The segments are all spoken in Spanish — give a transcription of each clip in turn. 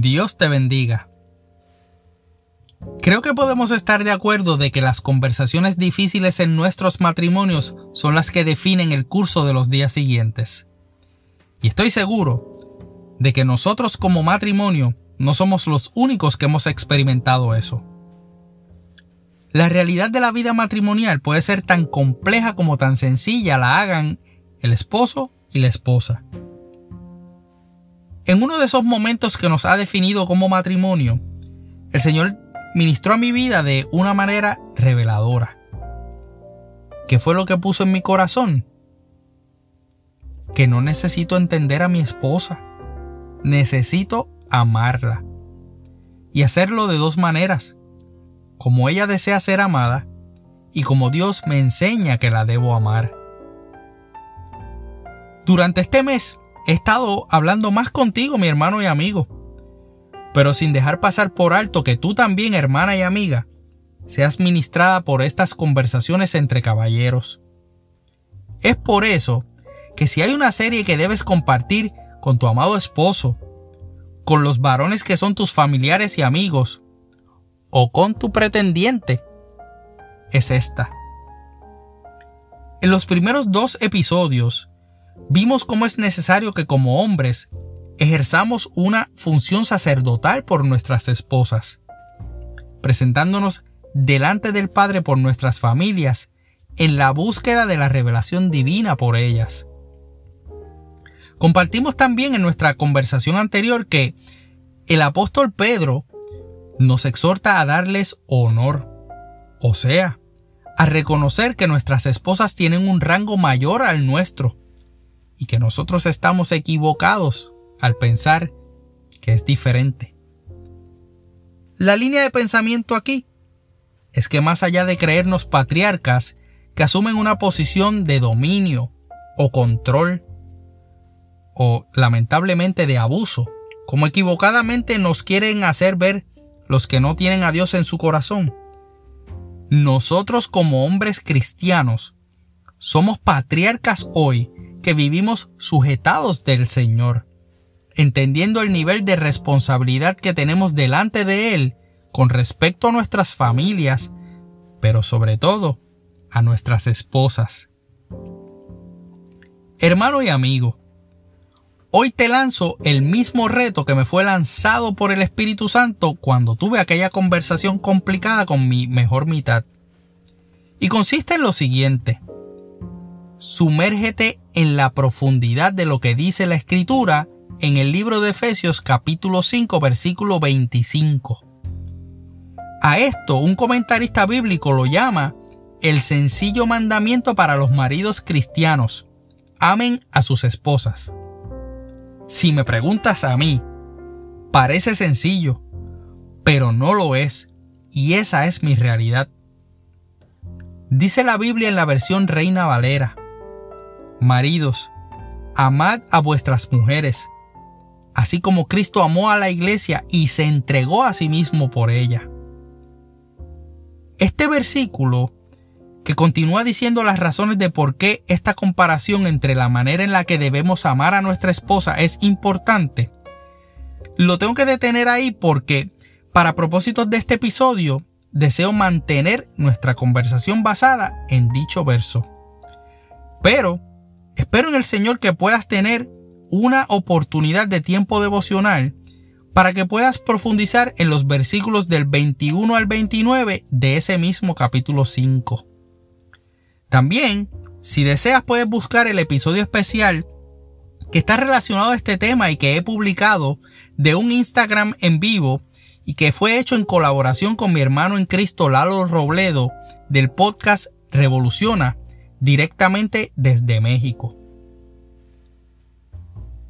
Dios te bendiga. Creo que podemos estar de acuerdo de que las conversaciones difíciles en nuestros matrimonios son las que definen el curso de los días siguientes. Y estoy seguro de que nosotros como matrimonio no somos los únicos que hemos experimentado eso. La realidad de la vida matrimonial puede ser tan compleja como tan sencilla la hagan el esposo y la esposa. En uno de esos momentos que nos ha definido como matrimonio, el Señor ministró a mi vida de una manera reveladora. ¿Qué fue lo que puso en mi corazón? Que no necesito entender a mi esposa. Necesito amarla. Y hacerlo de dos maneras. Como ella desea ser amada y como Dios me enseña que la debo amar. Durante este mes he estado hablando más contigo, mi hermano y amigo, pero sin dejar pasar por alto que tú también, hermana y amiga, seas ministrada por estas conversaciones entre caballeros. Es por eso que si hay una serie que debes compartir con tu amado esposo, con los varones que son tus familiares y amigos, o con tu pretendiente, es esta. En los primeros dos episodios vimos cómo es necesario que como hombres ejerzamos una función sacerdotal por nuestras esposas, presentándonos delante del Padre por nuestras familias en la búsqueda de la revelación divina por ellas. Compartimos también en nuestra conversación anterior que el apóstol Pedro nos exhorta a darles honor, o sea, a reconocer que nuestras esposas tienen un rango mayor al nuestro y que nosotros estamos equivocados al pensar que es diferente. La línea de pensamiento aquí es que más allá de creernos patriarcas que asumen una posición de dominio o control o lamentablemente de abuso, como equivocadamente nos quieren hacer ver los que no tienen a Dios en su corazón, nosotros como hombres cristianos somos patriarcas hoy que vivimos sujetados del Señor, entendiendo el nivel de responsabilidad que tenemos delante de Él con respecto a nuestras familias, pero sobre todo a nuestras esposas. Hermano y amigo, hoy te lanzo el mismo reto que me fue lanzado por el Espíritu Santo cuando tuve aquella conversación complicada con mi mejor mitad. Y consiste en lo siguiente sumérgete en la profundidad de lo que dice la escritura en el libro de Efesios capítulo 5 versículo 25. A esto un comentarista bíblico lo llama el sencillo mandamiento para los maridos cristianos. Amen a sus esposas. Si me preguntas a mí, parece sencillo, pero no lo es, y esa es mi realidad. Dice la Biblia en la versión Reina Valera, Maridos, amad a vuestras mujeres, así como Cristo amó a la iglesia y se entregó a sí mismo por ella. Este versículo, que continúa diciendo las razones de por qué esta comparación entre la manera en la que debemos amar a nuestra esposa es importante, lo tengo que detener ahí porque, para propósitos de este episodio, deseo mantener nuestra conversación basada en dicho verso. Pero, Espero en el Señor que puedas tener una oportunidad de tiempo devocional para que puedas profundizar en los versículos del 21 al 29 de ese mismo capítulo 5. También, si deseas, puedes buscar el episodio especial que está relacionado a este tema y que he publicado de un Instagram en vivo y que fue hecho en colaboración con mi hermano en Cristo Lalo Robledo del podcast Revoluciona directamente desde México.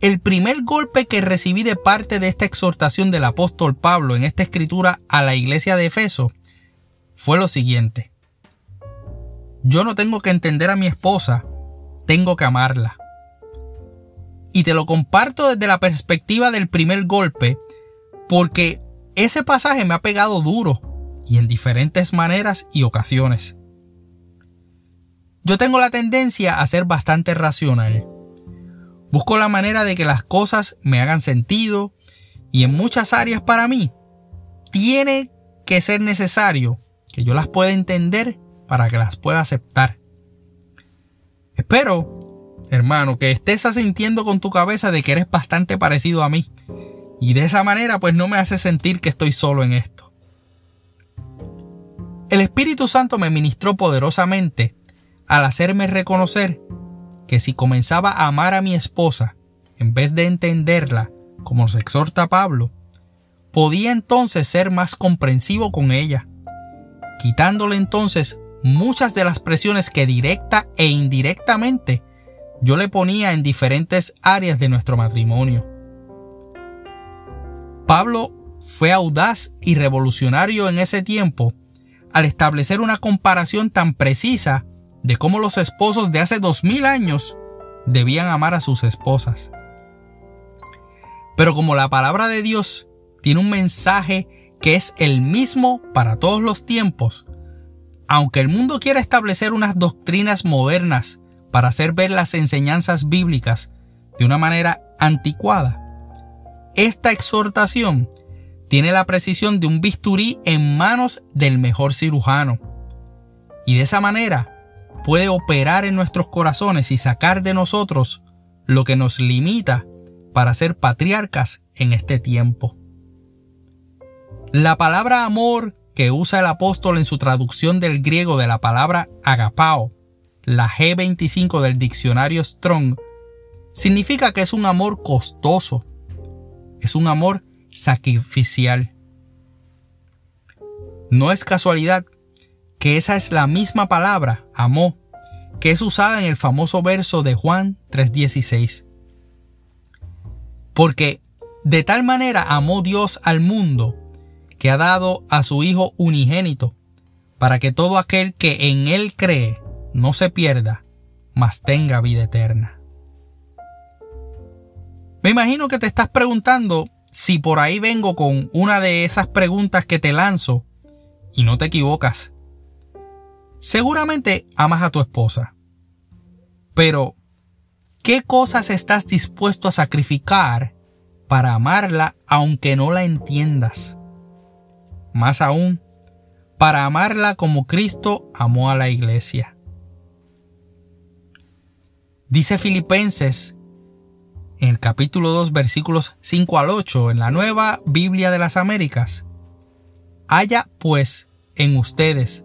El primer golpe que recibí de parte de esta exhortación del apóstol Pablo en esta escritura a la iglesia de Efeso fue lo siguiente. Yo no tengo que entender a mi esposa, tengo que amarla. Y te lo comparto desde la perspectiva del primer golpe, porque ese pasaje me ha pegado duro y en diferentes maneras y ocasiones. Yo tengo la tendencia a ser bastante racional. Busco la manera de que las cosas me hagan sentido y en muchas áreas para mí, tiene que ser necesario que yo las pueda entender para que las pueda aceptar. Espero, hermano, que estés sintiendo con tu cabeza de que eres bastante parecido a mí. Y de esa manera pues no me hace sentir que estoy solo en esto. El Espíritu Santo me ministró poderosamente al hacerme reconocer que si comenzaba a amar a mi esposa, en vez de entenderla, como nos exhorta Pablo, podía entonces ser más comprensivo con ella, quitándole entonces muchas de las presiones que directa e indirectamente yo le ponía en diferentes áreas de nuestro matrimonio. Pablo fue audaz y revolucionario en ese tiempo al establecer una comparación tan precisa de cómo los esposos de hace dos mil años debían amar a sus esposas. Pero como la palabra de Dios tiene un mensaje que es el mismo para todos los tiempos, aunque el mundo quiera establecer unas doctrinas modernas para hacer ver las enseñanzas bíblicas de una manera anticuada, esta exhortación tiene la precisión de un bisturí en manos del mejor cirujano. Y de esa manera puede operar en nuestros corazones y sacar de nosotros lo que nos limita para ser patriarcas en este tiempo. La palabra amor que usa el apóstol en su traducción del griego de la palabra agapao, la G25 del diccionario Strong, significa que es un amor costoso, es un amor sacrificial. No es casualidad que esa es la misma palabra, amó, que es usada en el famoso verso de Juan 3:16. Porque de tal manera amó Dios al mundo que ha dado a su Hijo unigénito, para que todo aquel que en Él cree no se pierda, mas tenga vida eterna. Me imagino que te estás preguntando si por ahí vengo con una de esas preguntas que te lanzo y no te equivocas. Seguramente amas a tu esposa. Pero, ¿qué cosas estás dispuesto a sacrificar para amarla aunque no la entiendas? Más aún, para amarla como Cristo amó a la iglesia. Dice Filipenses en el capítulo 2 versículos 5 al 8 en la nueva Biblia de las Américas. Haya pues en ustedes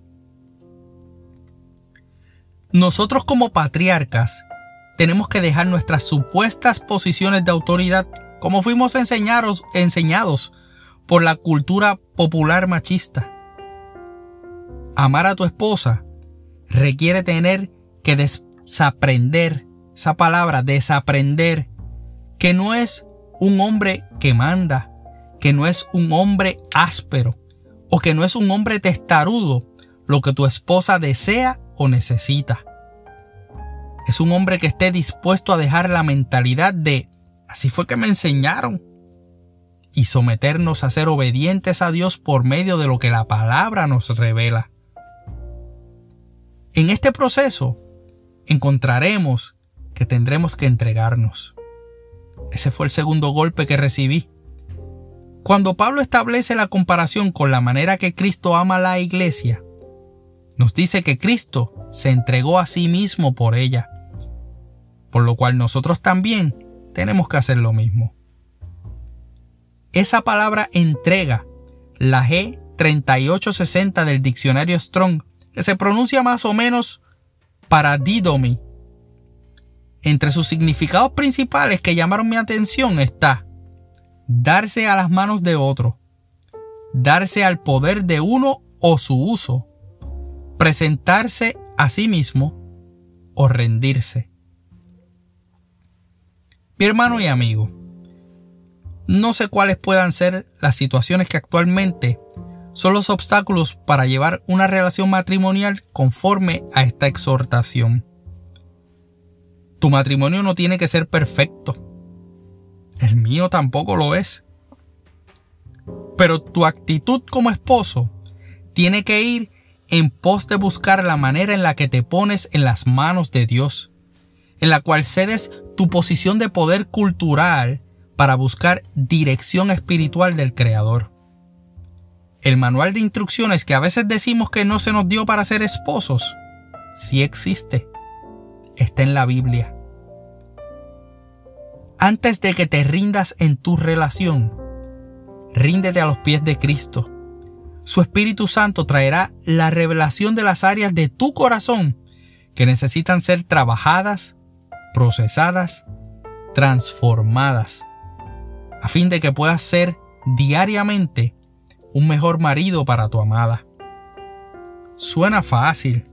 Nosotros como patriarcas tenemos que dejar nuestras supuestas posiciones de autoridad como fuimos enseñados, por la cultura popular machista. Amar a tu esposa requiere tener que desaprender esa palabra, desaprender, que no es un hombre que manda, que no es un hombre áspero o que no es un hombre testarudo lo que tu esposa desea necesita. Es un hombre que esté dispuesto a dejar la mentalidad de así fue que me enseñaron y someternos a ser obedientes a Dios por medio de lo que la palabra nos revela. En este proceso encontraremos que tendremos que entregarnos. Ese fue el segundo golpe que recibí. Cuando Pablo establece la comparación con la manera que Cristo ama a la iglesia, nos dice que Cristo se entregó a sí mismo por ella, por lo cual nosotros también tenemos que hacer lo mismo. Esa palabra entrega, la G3860 del diccionario Strong, que se pronuncia más o menos para didomi, entre sus significados principales que llamaron mi atención está darse a las manos de otro, darse al poder de uno o su uso, presentarse a sí mismo o rendirse. Mi hermano y amigo, No sé cuáles puedan ser las situaciones que actualmente son los obstáculos para llevar una relación matrimonial conforme a esta exhortación. Tu matrimonio no tiene que ser perfecto. El mío tampoco lo es. Pero tu actitud como esposo tiene que ir en pos de buscar la manera en la que te pones en las manos de Dios, en la cual cedes tu posición de poder cultural para buscar dirección espiritual del Creador. El manual de instrucciones que a veces decimos que no se nos dio para ser esposos, sí existe. Está en la Biblia. Antes de que te rindas en tu relación, ríndete a los pies de Cristo. Su Espíritu Santo traerá la revelación de las áreas de tu corazón que necesitan ser trabajadas, procesadas, transformadas, a fin de que puedas ser diariamente un mejor marido para tu amada. Suena fácil,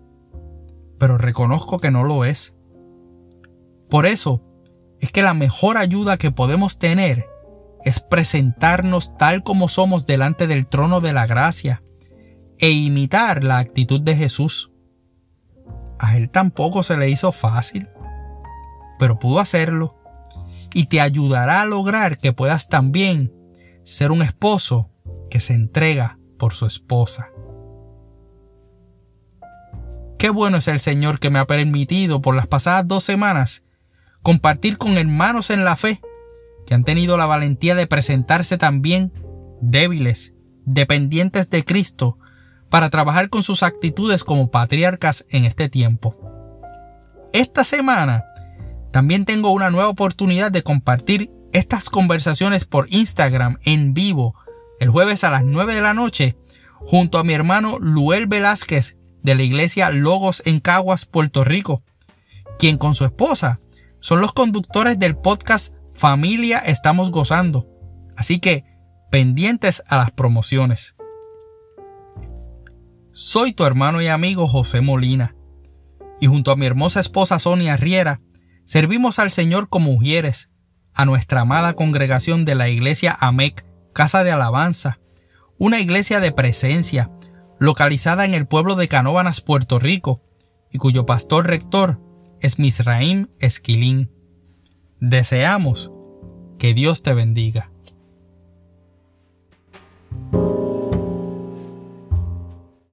pero reconozco que no lo es. Por eso es que la mejor ayuda que podemos tener es presentarnos tal como somos delante del trono de la gracia e imitar la actitud de Jesús. A él tampoco se le hizo fácil, pero pudo hacerlo y te ayudará a lograr que puedas también ser un esposo que se entrega por su esposa. Qué bueno es el Señor que me ha permitido por las pasadas dos semanas compartir con hermanos en la fe que han tenido la valentía de presentarse también débiles, dependientes de Cristo, para trabajar con sus actitudes como patriarcas en este tiempo. Esta semana también tengo una nueva oportunidad de compartir estas conversaciones por Instagram en vivo el jueves a las 9 de la noche junto a mi hermano Luel Velázquez de la iglesia Logos en Caguas, Puerto Rico, quien con su esposa son los conductores del podcast Familia Estamos Gozando. Así que pendientes a las promociones. Soy tu hermano y amigo José Molina, y junto a mi hermosa esposa Sonia Riera, servimos al Señor como mujeres, a nuestra amada congregación de la iglesia AMEC Casa de Alabanza, una iglesia de presencia localizada en el pueblo de Canóvanas, Puerto Rico, y cuyo pastor rector es Misraim Esquilín. Deseamos que Dios te bendiga.